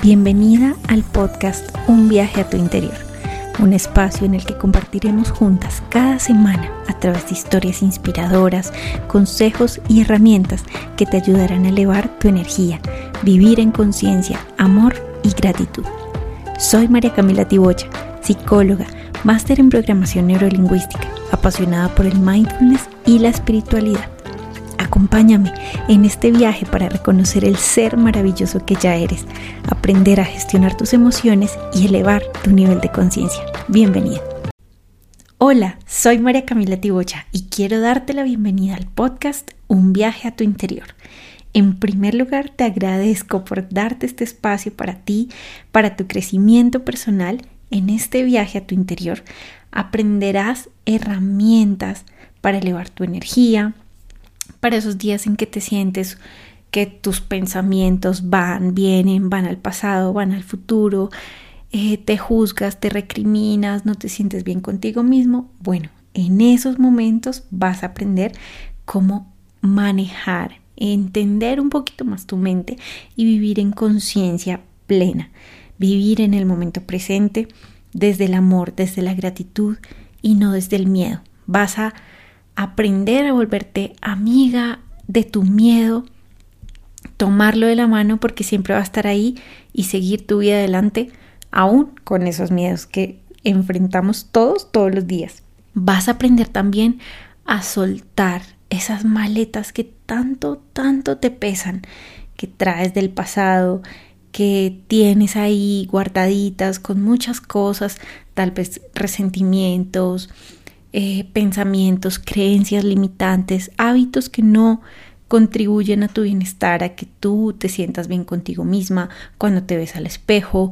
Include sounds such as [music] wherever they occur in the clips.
Bienvenida al podcast Un viaje a tu interior, un espacio en el que compartiremos juntas cada semana a través de historias inspiradoras, consejos y herramientas que te ayudarán a elevar tu energía, vivir en conciencia, amor y gratitud. Soy María Camila Tibocha, psicóloga, máster en programación neurolingüística, apasionada por el mindfulness y la espiritualidad Acompáñame en este viaje para reconocer el ser maravilloso que ya eres, aprender a gestionar tus emociones y elevar tu nivel de conciencia. Bienvenida. Hola, soy María Camila Tibocha y quiero darte la bienvenida al podcast Un viaje a tu interior. En primer lugar, te agradezco por darte este espacio para ti, para tu crecimiento personal. En este viaje a tu interior aprenderás herramientas para elevar tu energía, para esos días en que te sientes que tus pensamientos van, vienen, van al pasado, van al futuro, eh, te juzgas, te recriminas, no te sientes bien contigo mismo. Bueno, en esos momentos vas a aprender cómo manejar, entender un poquito más tu mente y vivir en conciencia plena, vivir en el momento presente desde el amor, desde la gratitud y no desde el miedo. Vas a aprender a volverte amiga de tu miedo, tomarlo de la mano porque siempre va a estar ahí y seguir tu vida adelante aún con esos miedos que enfrentamos todos todos los días. Vas a aprender también a soltar esas maletas que tanto, tanto te pesan, que traes del pasado, que tienes ahí guardaditas con muchas cosas, tal vez resentimientos, eh, pensamientos, creencias limitantes, hábitos que no contribuyen a tu bienestar, a que tú te sientas bien contigo misma cuando te ves al espejo,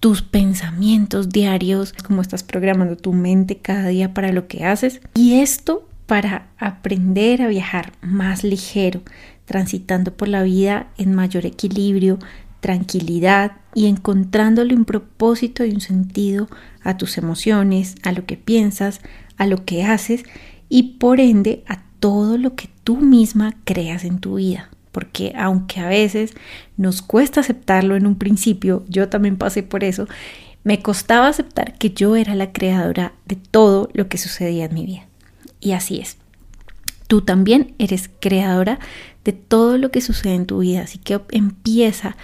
tus pensamientos diarios, cómo estás programando tu mente cada día para lo que haces. Y esto para aprender a viajar más ligero, transitando por la vida en mayor equilibrio, tranquilidad y encontrándole un propósito y un sentido a tus emociones, a lo que piensas, a lo que haces y por ende a todo lo que tú misma creas en tu vida. Porque aunque a veces nos cuesta aceptarlo en un principio, yo también pasé por eso, me costaba aceptar que yo era la creadora de todo lo que sucedía en mi vida. Y así es. Tú también eres creadora de todo lo que sucede en tu vida, así que empieza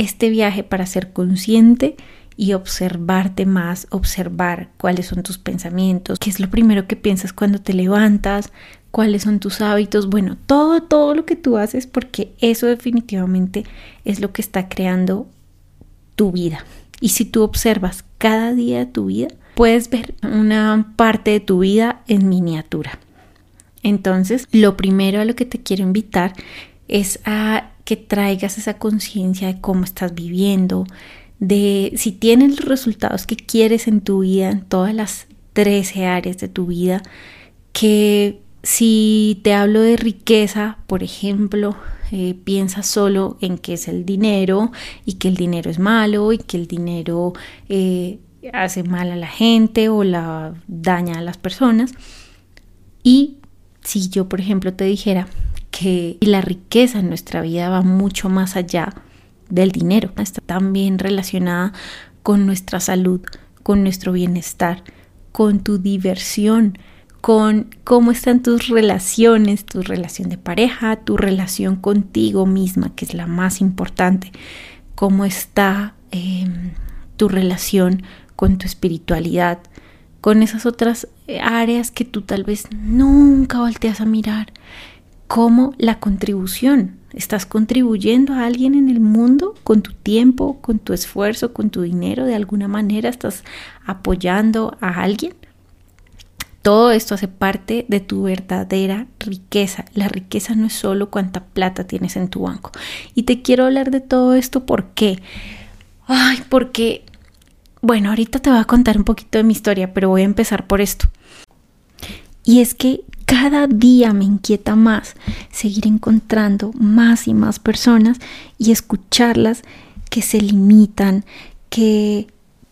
este viaje para ser consciente y observarte más, observar cuáles son tus pensamientos, qué es lo primero que piensas cuando te levantas, cuáles son tus hábitos, bueno, todo, todo lo que tú haces, porque eso definitivamente es lo que está creando tu vida. Y si tú observas cada día de tu vida, puedes ver una parte de tu vida en miniatura. Entonces, lo primero a lo que te quiero invitar es a que traigas esa conciencia de cómo estás viviendo, de si tienes los resultados que quieres en tu vida, en todas las 13 áreas de tu vida, que si te hablo de riqueza, por ejemplo, eh, piensa solo en que es el dinero y que el dinero es malo y que el dinero eh, hace mal a la gente o la daña a las personas. Y si yo, por ejemplo, te dijera, que la riqueza en nuestra vida va mucho más allá del dinero. Está también relacionada con nuestra salud, con nuestro bienestar, con tu diversión, con cómo están tus relaciones, tu relación de pareja, tu relación contigo misma, que es la más importante, cómo está em, tu relación con tu espiritualidad, con esas otras áreas que tú tal vez nunca volteas a mirar cómo la contribución. Estás contribuyendo a alguien en el mundo con tu tiempo, con tu esfuerzo, con tu dinero, de alguna manera estás apoyando a alguien. Todo esto hace parte de tu verdadera riqueza. La riqueza no es solo cuánta plata tienes en tu banco. Y te quiero hablar de todo esto porque, ay, porque, bueno, ahorita te voy a contar un poquito de mi historia, pero voy a empezar por esto. Y es que cada día me inquieta más seguir encontrando más y más personas y escucharlas que se limitan, que,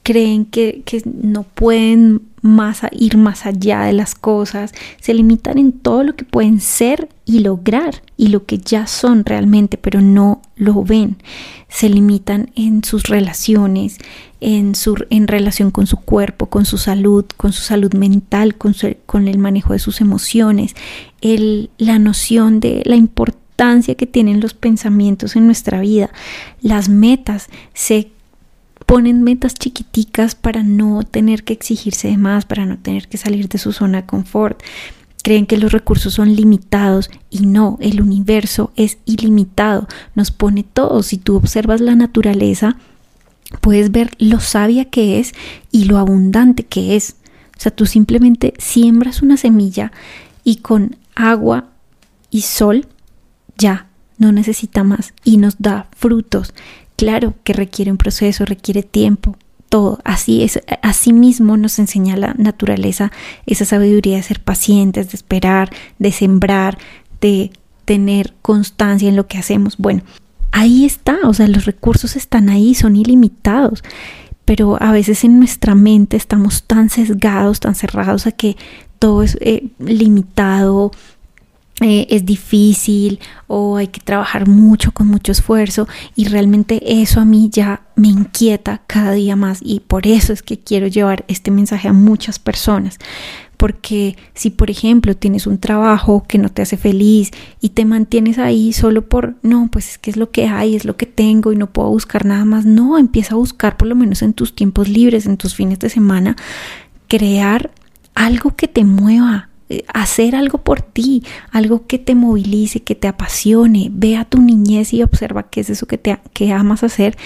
creen que, que no pueden más ir más allá de las cosas, se limitan en todo lo que pueden ser y lograr y lo que ya son realmente, pero no lo ven. Se limitan en sus relaciones, en, su, en relación con su cuerpo, con su salud, con su salud mental, con, con el manejo de sus emociones, el, la noción de la importancia que tienen los pensamientos en nuestra vida, las metas, se ponen metas chiquiticas para no tener que exigirse de más, para no tener que salir de su zona de confort. Creen que los recursos son limitados y no, el universo es ilimitado, nos pone todo. Si tú observas la naturaleza, puedes ver lo sabia que es y lo abundante que es. O sea, tú simplemente siembras una semilla y con agua y sol ya no necesita más y nos da frutos Claro que requiere un proceso, requiere tiempo, todo. Así es, así mismo nos enseña la naturaleza esa sabiduría de ser pacientes, de esperar, de sembrar, de tener constancia en lo que hacemos. Bueno, ahí está, o sea, los recursos están ahí, son ilimitados, pero a veces en nuestra mente estamos tan sesgados, tan cerrados a que todo es eh, limitado, eh, es difícil o hay que trabajar mucho con mucho esfuerzo y realmente eso a mí ya me inquieta cada día más y por eso es que quiero llevar este mensaje a muchas personas. Porque si por ejemplo tienes un trabajo que no te hace feliz y te mantienes ahí solo por no pues es que es lo que hay es lo que tengo y no puedo buscar nada más no empieza a buscar por lo menos en tus tiempos libres en tus fines de semana crear algo que te mueva hacer algo por ti, algo que te movilice, que te apasione. Ve a tu niñez y observa qué es eso que, te, que amas hacer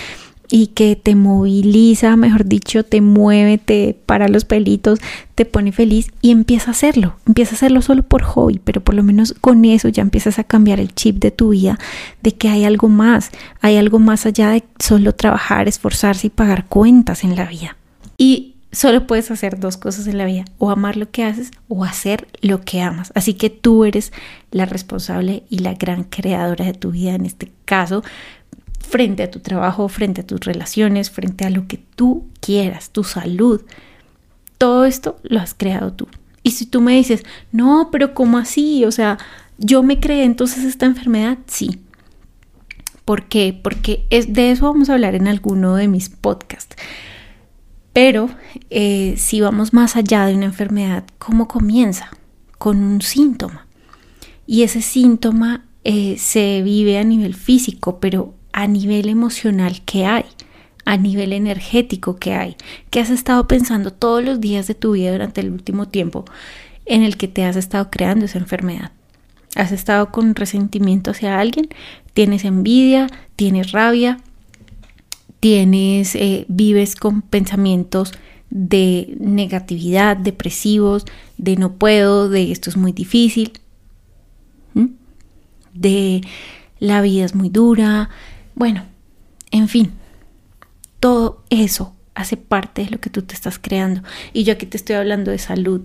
y que te moviliza, mejor dicho, te mueve, te para los pelitos, te pone feliz y empieza a hacerlo. Empieza a hacerlo solo por hobby, pero por lo menos con eso ya empiezas a cambiar el chip de tu vida, de que hay algo más, hay algo más allá de solo trabajar, esforzarse y pagar cuentas en la vida. Y solo puedes hacer dos cosas en la vida, o amar lo que haces o hacer lo que amas. Así que tú eres la responsable y la gran creadora de tu vida en este caso, frente a tu trabajo, frente a tus relaciones, frente a lo que tú quieras, tu salud. Todo esto lo has creado tú. Y si tú me dices, no, pero ¿cómo así? O sea, yo me creé entonces esta enfermedad, sí. ¿Por qué? Porque es, de eso vamos a hablar en alguno de mis podcasts. Pero eh, si vamos más allá de una enfermedad, ¿cómo comienza? Con un síntoma. Y ese síntoma eh, se vive a nivel físico, pero a nivel emocional, ¿qué hay? A nivel energético, ¿qué hay? ¿Qué has estado pensando todos los días de tu vida durante el último tiempo en el que te has estado creando esa enfermedad? ¿Has estado con resentimiento hacia alguien? ¿Tienes envidia? ¿Tienes rabia? Tienes, eh, vives con pensamientos de negatividad, depresivos, de no puedo, de esto es muy difícil, de la vida es muy dura, bueno, en fin, todo eso hace parte de lo que tú te estás creando. Y yo aquí te estoy hablando de salud,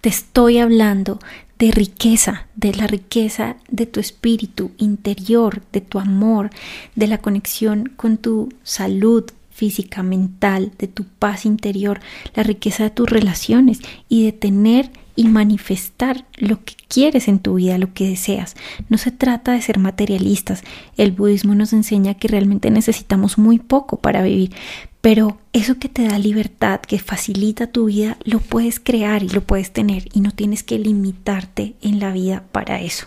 te estoy hablando de riqueza, de la riqueza de tu espíritu interior, de tu amor, de la conexión con tu salud física, mental, de tu paz interior, la riqueza de tus relaciones y de tener y manifestar lo que quieres en tu vida, lo que deseas. No se trata de ser materialistas. El budismo nos enseña que realmente necesitamos muy poco para vivir, pero eso que te da libertad, que facilita tu vida, lo puedes crear y lo puedes tener y no tienes que limitarte en la vida para eso.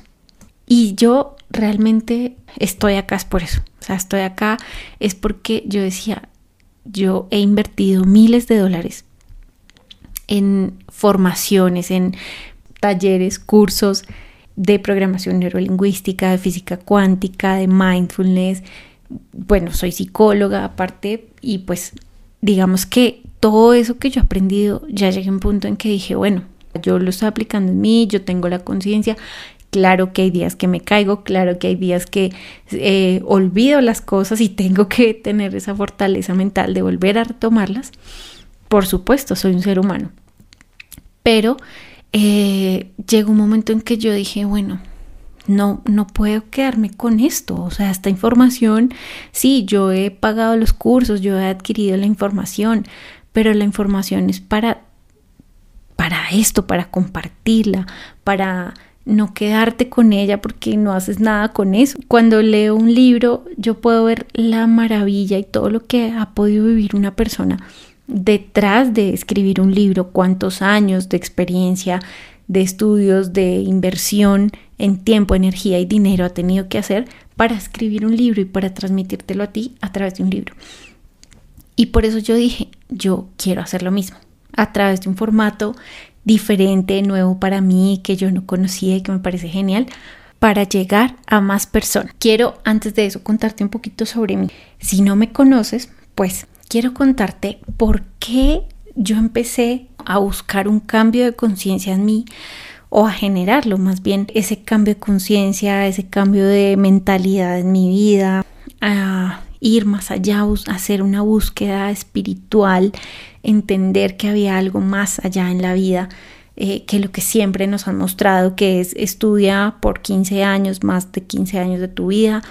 Y yo realmente estoy acá es por eso. O sea, estoy acá es porque yo decía, yo he invertido miles de dólares en formaciones, en talleres, cursos de programación neurolingüística, de física cuántica, de mindfulness, bueno, soy psicóloga aparte y pues digamos que todo eso que yo he aprendido ya llegué a un punto en que dije, bueno, yo lo estoy aplicando en mí, yo tengo la conciencia, claro que hay días que me caigo, claro que hay días que eh, olvido las cosas y tengo que tener esa fortaleza mental de volver a retomarlas. Por supuesto, soy un ser humano. Pero eh, llegó un momento en que yo dije, bueno, no, no puedo quedarme con esto. O sea, esta información, sí, yo he pagado los cursos, yo he adquirido la información, pero la información es para para esto, para compartirla, para no quedarte con ella porque no haces nada con eso. Cuando leo un libro, yo puedo ver la maravilla y todo lo que ha podido vivir una persona detrás de escribir un libro, cuántos años de experiencia, de estudios, de inversión en tiempo, energía y dinero ha tenido que hacer para escribir un libro y para transmitírtelo a ti a través de un libro. Y por eso yo dije, yo quiero hacer lo mismo, a través de un formato diferente, nuevo para mí, que yo no conocía y que me parece genial, para llegar a más personas. Quiero antes de eso contarte un poquito sobre mí. Si no me conoces, pues quiero contarte por qué yo empecé a buscar un cambio de conciencia en mí o a generarlo más bien ese cambio de conciencia, ese cambio de mentalidad en mi vida, a ir más allá, a hacer una búsqueda espiritual, entender que había algo más allá en la vida eh, que lo que siempre nos han mostrado, que es estudia por 15 años, más de 15 años de tu vida,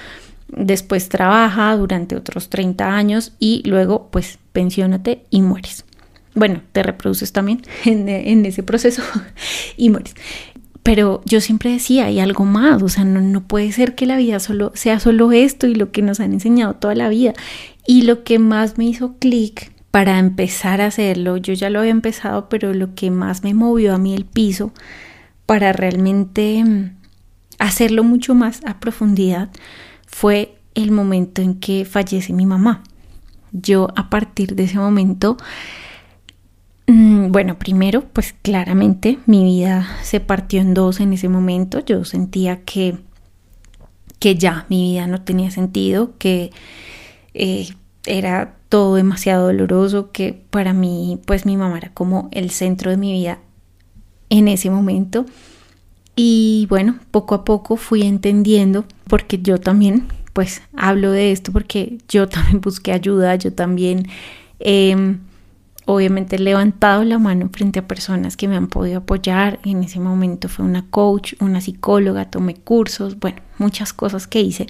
después trabaja durante otros 30 años y luego pues pensiónate y mueres bueno, te reproduces también [laughs] en, ese proceso [laughs] y mueres. Pero yo siempre decía, hay algo más, o sea, no, no puede ser que la vida solo sea solo esto y lo que nos han enseñado toda la vida. Y lo que más me hizo clic para empezar a hacerlo, yo ya lo había empezado, pero lo que más me movió a mí el piso para realmente mm, hacerlo mucho más a profundidad fue el momento en que fallece mi mamá. Yo a partir de ese momento Mm, bueno, primero, pues claramente mi vida se partió en dos en ese momento. Yo sentía que, que ya mi vida no tenía sentido, que eh, era todo demasiado doloroso, que para mí, pues mi mamá era como el centro de mi vida en ese momento. Y bueno, poco a poco fui entendiendo, porque yo también, pues hablo de esto, porque yo [laughs] también busqué ayuda, yo también... Eh, obviamente he levantado la mano frente a personas que me han podido apoyar. En ese momento fue una coach, una psicóloga, tomé cursos, bueno, muchas cosas que hice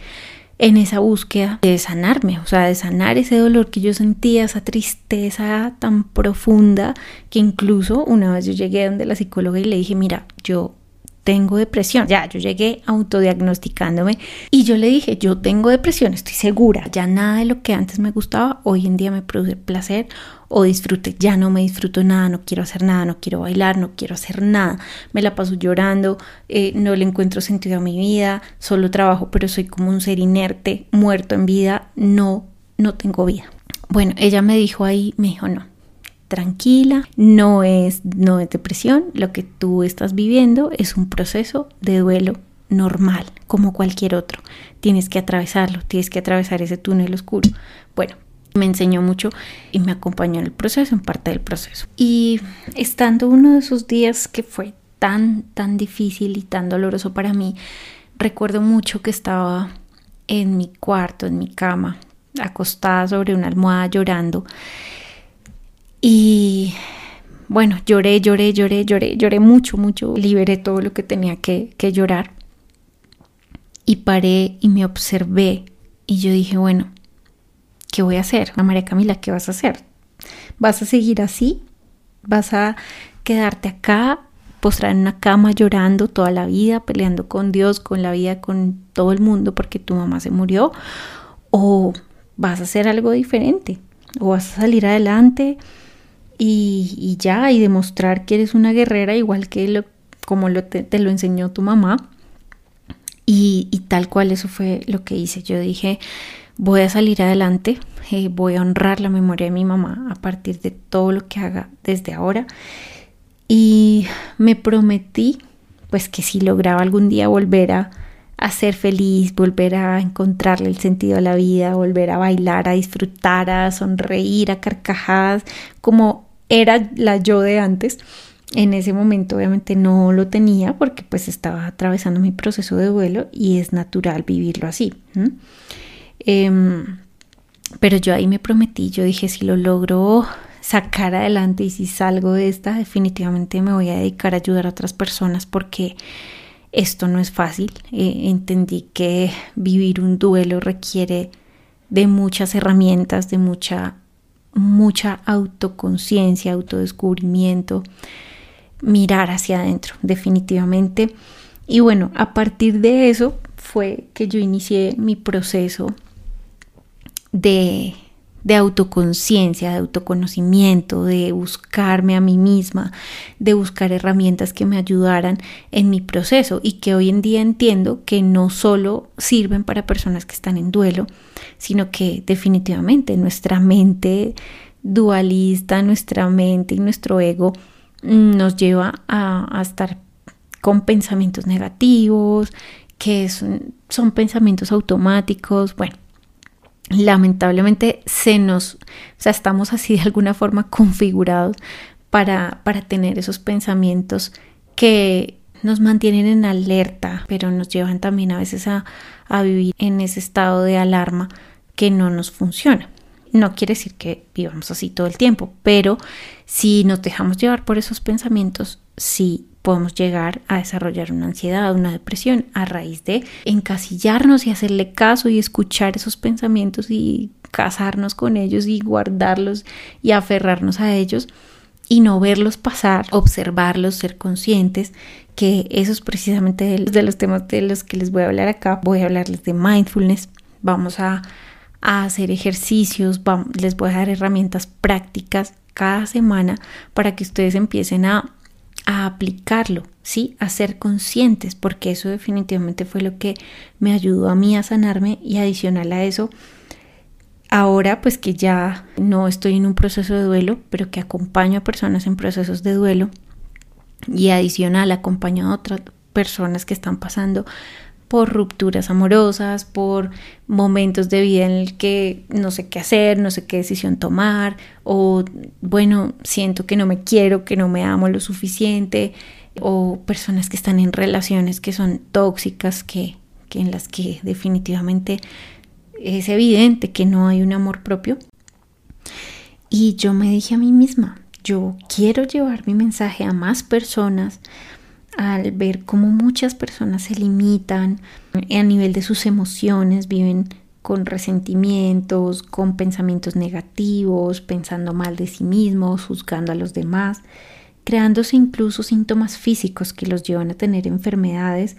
en esa búsqueda de sanarme, o sea, de sanar ese dolor que yo sentía, esa tristeza tan profunda que incluso una vez yo llegué donde la psicóloga y le dije, mira, yo tengo depresión. Ya, yo llegué autodiagnosticándome y yo le dije, yo tengo depresión, estoy segura. Ya nada de lo que antes me gustaba, hoy en día me produce placer o disfrute. Ya no me disfruto nada, no quiero hacer nada, no quiero bailar, no quiero hacer nada. Me la paso llorando, eh, no le encuentro sentido a mi vida, solo trabajo, pero soy como un ser inerte, muerto en vida, no, no tengo vida. Bueno, ella me dijo ahí, me dijo, no, tranquila, no es, no es depresión, lo que tú estás viviendo es un proceso de duelo normal, como cualquier otro. Tienes que atravesarlo, tienes que atravesar ese túnel oscuro. Bueno, me enseñó mucho y me acompañó en el proceso, en parte del proceso. Y estando uno de esos días que fue tan, tan difícil y tan doloroso para mí, recuerdo mucho que estaba en mi cuarto, en mi cama, acostada sobre una almohada llorando y bueno, lloré, lloré, lloré, lloré, lloré mucho, mucho. Liberé todo lo que tenía que, llorar. Y paré y me observé. Y yo dije, bueno, ¿qué voy a hacer? María Camila, ¿qué vas a hacer? ¿Vas a seguir así? ¿Vas a quedarte acá, postrada en una cama llorando toda la vida, peleando con Dios, con la vida, con todo el mundo porque tu mamá se murió? ¿O vas a hacer algo diferente? ¿O vas a salir adelante? Y, ya, y demostrar que eres una guerrera igual que lo, como lo te, lo enseñó tu mamá. Y, y, tal cual eso fue lo que hice. Yo dije, voy a salir adelante, eh, voy a honrar la memoria de mi mamá a partir de todo lo que haga desde ahora. Y me prometí, pues que si lograba algún día volver a, a ser feliz, volver a encontrarle el sentido a la vida, volver a bailar, a disfrutar, a sonreír, a carcajadas, como era la yo de antes. En ese momento obviamente no lo tenía porque pues estaba atravesando mi proceso de duelo y es natural vivirlo así. Em, pero yo ahí me prometí, yo dije si lo logro sacar adelante y si salgo de esta definitivamente me voy a dedicar a ayudar a otras personas porque esto no es fácil. Eh, entendí que vivir un duelo requiere de muchas herramientas, de mucha mucha autoconciencia, autodescubrimiento, mirar hacia adentro, definitivamente. Y bueno, a partir de eso fue que yo inicié mi proceso de, de autoconciencia, de autoconocimiento, de buscarme a mí misma, de buscar herramientas que me ayudaran en mi proceso y que hoy en día entiendo que no solo sirven para personas que están en duelo, sino que definitivamente nuestra mente dualista, nuestra mente y nuestro ego nos lleva a, estar con pensamientos negativos, que son, son pensamientos automáticos, bueno, lamentablemente se nos, o sea, estamos así de alguna forma configurados para, para tener esos pensamientos que nos mantienen en alerta, pero nos llevan también a veces a, vivir en ese estado de alarma que no nos funciona. No quiere decir que vivamos así todo el tiempo, pero si nos dejamos llevar por esos pensamientos, sí podemos llegar a desarrollar una ansiedad, una depresión a raíz de encasillarnos y hacerle caso y escuchar esos pensamientos y casarnos con ellos y guardarlos y aferrarnos a ellos y no verlos pasar, observarlos, ser conscientes que eso es precisamente de los temas de los que les voy a hablar acá. Voy a hablarles de mindfulness. Vamos a, hacer ejercicios, les voy a dar herramientas prácticas cada semana para que ustedes empiecen a a aplicarlo, ¿sí? A ser conscientes, porque eso definitivamente fue lo que me ayudó a mí a sanarme y adicional a eso, ahora pues que ya no estoy en un proceso de duelo, pero que acompaño a personas en procesos de duelo y adicional acompaño a otras personas que están pasando por rupturas amorosas, por momentos de vida en el que no sé qué hacer, no sé qué decisión tomar, o bueno, siento que no me quiero, que no me amo lo suficiente, o personas que están en relaciones que son tóxicas, que, que en las que definitivamente es evidente que no hay un amor propio. Y yo me dije a mí misma, yo quiero llevar mi mensaje a más personas, al ver cómo muchas personas se limitan a nivel de sus emociones, viven con resentimientos, con pensamientos negativos, pensando mal de sí mismos, juzgando a los demás, creándose incluso síntomas físicos que los llevan a tener enfermedades,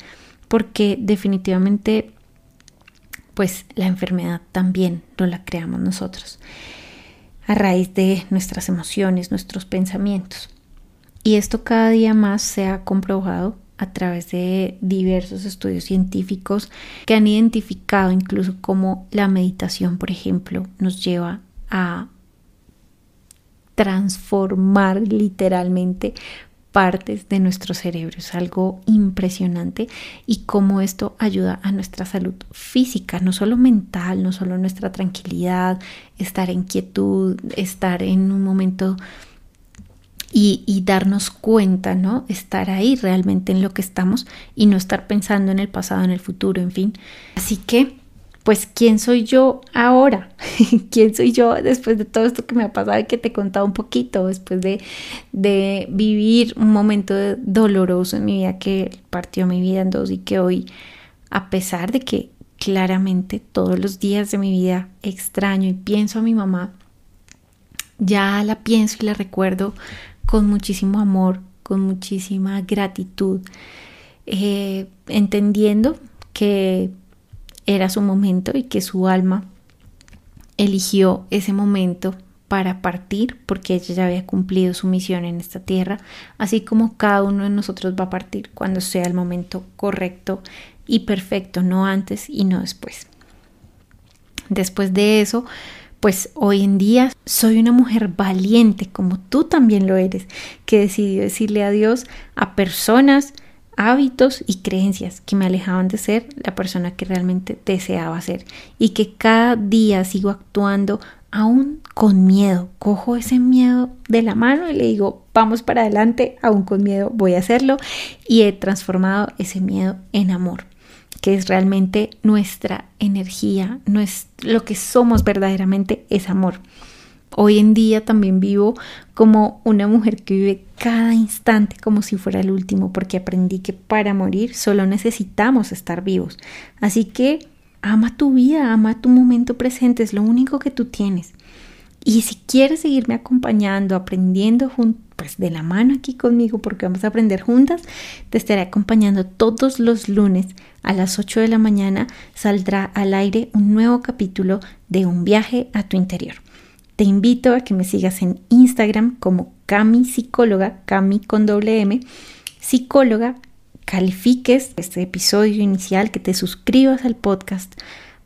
porque definitivamente pues la enfermedad también no la creamos nosotros a raíz de nuestras emociones, nuestros pensamientos. Y esto cada día más se ha comprobado a través de diversos estudios científicos que han identificado incluso cómo la meditación, por ejemplo, nos lleva a transformar literalmente partes de nuestro cerebro. Es algo impresionante y cómo esto ayuda a nuestra salud física, no solo mental, no solo nuestra tranquilidad, estar en quietud, estar en un momento y, darnos cuenta, ¿no? Estar ahí realmente en lo que estamos y no estar pensando en el pasado, en el futuro, en fin. Así que, pues, ¿quién soy yo ahora? [laughs] ¿Quién soy yo después de todo esto que me ha pasado y que te he contado un poquito, después de, de vivir un momento doloroso en mi vida que partió mi vida en dos y que hoy, a pesar de que claramente todos los días de mi vida extraño y pienso a mi mamá, ya la pienso y la recuerdo con muchísimo amor, con muchísima gratitud, eh, entendiendo que era su momento y que su alma eligió ese momento para partir porque ella ya había cumplido su misión en esta tierra, así como cada uno de nosotros va a partir cuando sea el momento correcto y perfecto, no antes y no después. Después de eso, pues hoy en día soy una mujer valiente, como tú también lo eres, que decidió decirle adiós a personas, hábitos y creencias que me alejaban de ser la persona que realmente deseaba ser y que cada día sigo actuando aún con miedo. Cojo ese miedo de la mano y le digo, vamos para adelante, aún con miedo voy a hacerlo y he transformado ese miedo en amor que es realmente nuestra energía, no es lo que somos verdaderamente es amor. Hoy en día también vivo como una mujer que vive cada instante como si fuera el último, porque aprendí que para morir solo necesitamos estar vivos. Así que ama tu vida, ama tu momento presente, es lo único que tú tienes. Y si quieres seguirme acompañando, aprendiendo pues de la mano aquí conmigo, porque vamos a aprender juntas, te estaré acompañando todos los lunes a las 8 de la mañana. Saldrá al aire un nuevo capítulo de Un viaje a tu interior. Te invito a que me sigas en Instagram como Cami Psicóloga, Cami con doble M, psicóloga, califiques este episodio inicial, que te suscribas al podcast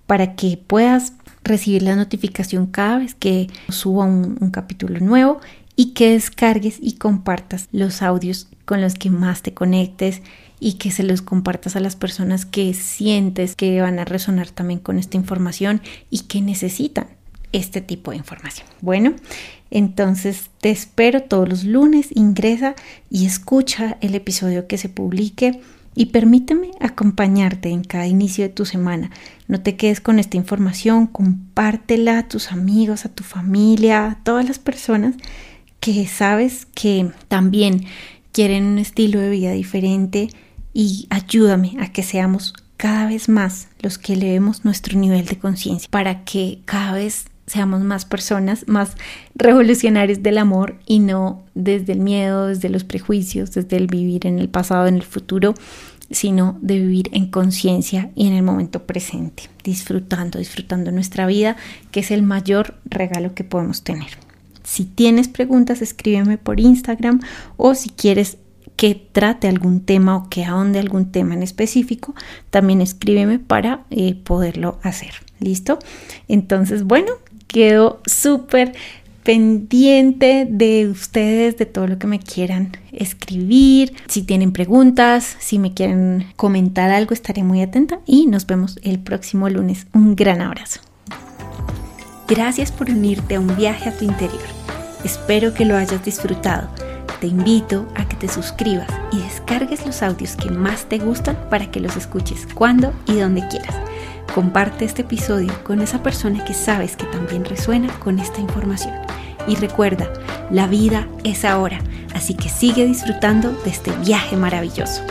para que puedas recibir la notificación cada vez que suba un, un capítulo nuevo y que descargues y compartas los audios con los que más te conectes y que se los compartas a las personas que sientes que van a resonar también con esta información y que necesitan este tipo de información. Bueno, entonces te espero todos los lunes, ingresa y escucha el episodio que se publique y permíteme acompañarte en cada inicio de tu semana. No te quedes con esta información, compártela a tus amigos, a tu familia, a todas las personas que sabes que también quieren un estilo de vida diferente y ayúdame a que seamos cada vez más los que elevemos nuestro nivel de conciencia para que cada vez seamos más personas, más revolucionarios del amor y no desde el miedo, desde los prejuicios, desde el vivir en el pasado, en el futuro, sino de vivir en conciencia y en el momento presente, disfrutando, disfrutando nuestra vida, que es el mayor regalo que podemos tener. Si tienes preguntas, escríbeme por Instagram o si quieres que trate algún tema o que ahonde algún tema en específico, también escríbeme para eh, poderlo hacer. ¿Listo? Entonces, bueno, quedo súper pendiente de ustedes, de todo lo que me quieran escribir. Si tienen preguntas, si me quieren comentar algo, estaré muy atenta y nos vemos el próximo lunes. Un gran abrazo. Gracias por unirte a un viaje a tu interior. Espero que lo hayas disfrutado. Te invito a que te suscribas y descargues los audios que más te gustan para que los escuches cuando y donde quieras. Comparte este episodio con esa persona que sabes que también resuena con esta información. Y recuerda, la vida es ahora, así que sigue disfrutando de este viaje maravilloso.